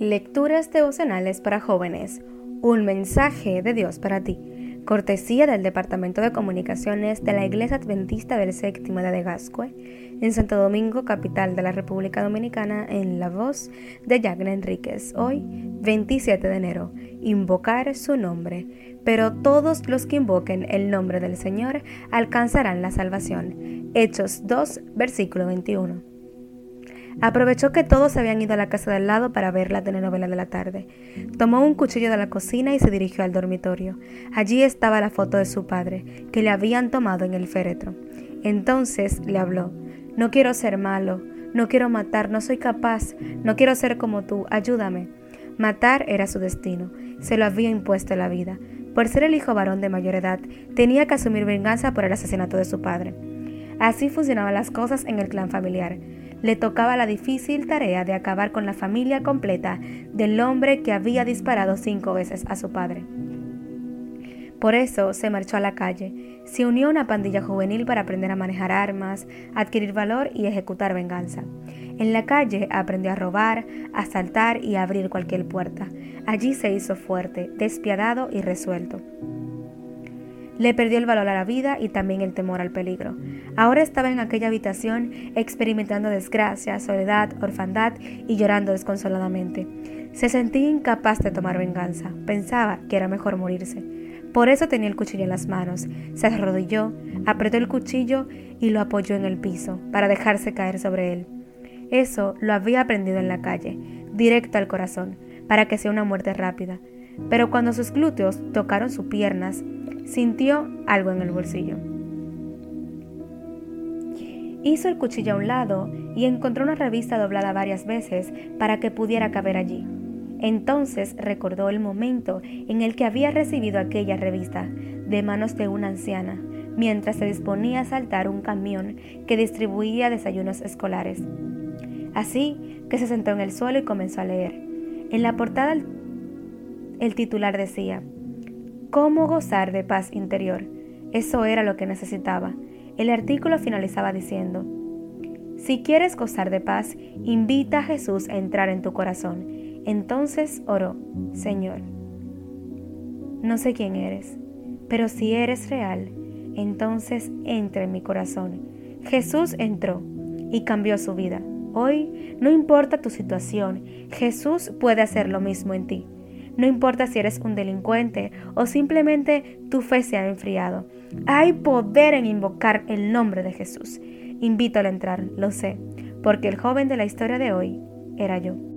Lecturas devocionales para jóvenes. Un mensaje de Dios para ti. Cortesía del Departamento de Comunicaciones de la Iglesia Adventista del Séptimo de Gascue, en Santo Domingo, capital de la República Dominicana, en la voz de Yagna Enríquez. Hoy, 27 de enero, invocar su nombre. Pero todos los que invoquen el nombre del Señor alcanzarán la salvación. Hechos 2, versículo 21. Aprovechó que todos habían ido a la casa del lado para ver la telenovela de la tarde. Tomó un cuchillo de la cocina y se dirigió al dormitorio. Allí estaba la foto de su padre, que le habían tomado en el féretro. Entonces le habló. No quiero ser malo, no quiero matar, no soy capaz, no quiero ser como tú, ayúdame. Matar era su destino, se lo había impuesto la vida. Por ser el hijo varón de mayor edad, tenía que asumir venganza por el asesinato de su padre. Así funcionaban las cosas en el clan familiar le tocaba la difícil tarea de acabar con la familia completa del hombre que había disparado cinco veces a su padre. Por eso se marchó a la calle, se unió a una pandilla juvenil para aprender a manejar armas, adquirir valor y ejecutar venganza. En la calle aprendió a robar, asaltar y a abrir cualquier puerta. Allí se hizo fuerte, despiadado y resuelto. Le perdió el valor a la vida y también el temor al peligro. Ahora estaba en aquella habitación experimentando desgracia, soledad, orfandad y llorando desconsoladamente. Se sentía incapaz de tomar venganza. Pensaba que era mejor morirse. Por eso tenía el cuchillo en las manos. Se arrodilló, apretó el cuchillo y lo apoyó en el piso para dejarse caer sobre él. Eso lo había aprendido en la calle, directo al corazón, para que sea una muerte rápida. Pero cuando sus glúteos tocaron sus piernas, sintió algo en el bolsillo. Hizo el cuchillo a un lado y encontró una revista doblada varias veces para que pudiera caber allí. Entonces recordó el momento en el que había recibido aquella revista de manos de una anciana, mientras se disponía a saltar un camión que distribuía desayunos escolares. Así que se sentó en el suelo y comenzó a leer. En la portada el titular decía, ¿Cómo gozar de paz interior? Eso era lo que necesitaba. El artículo finalizaba diciendo, Si quieres gozar de paz, invita a Jesús a entrar en tu corazón. Entonces oró, Señor, no sé quién eres, pero si eres real, entonces entra en mi corazón. Jesús entró y cambió su vida. Hoy, no importa tu situación, Jesús puede hacer lo mismo en ti. No importa si eres un delincuente o simplemente tu fe se ha enfriado. Hay poder en invocar el nombre de Jesús. Invítalo a entrar, lo sé, porque el joven de la historia de hoy era yo.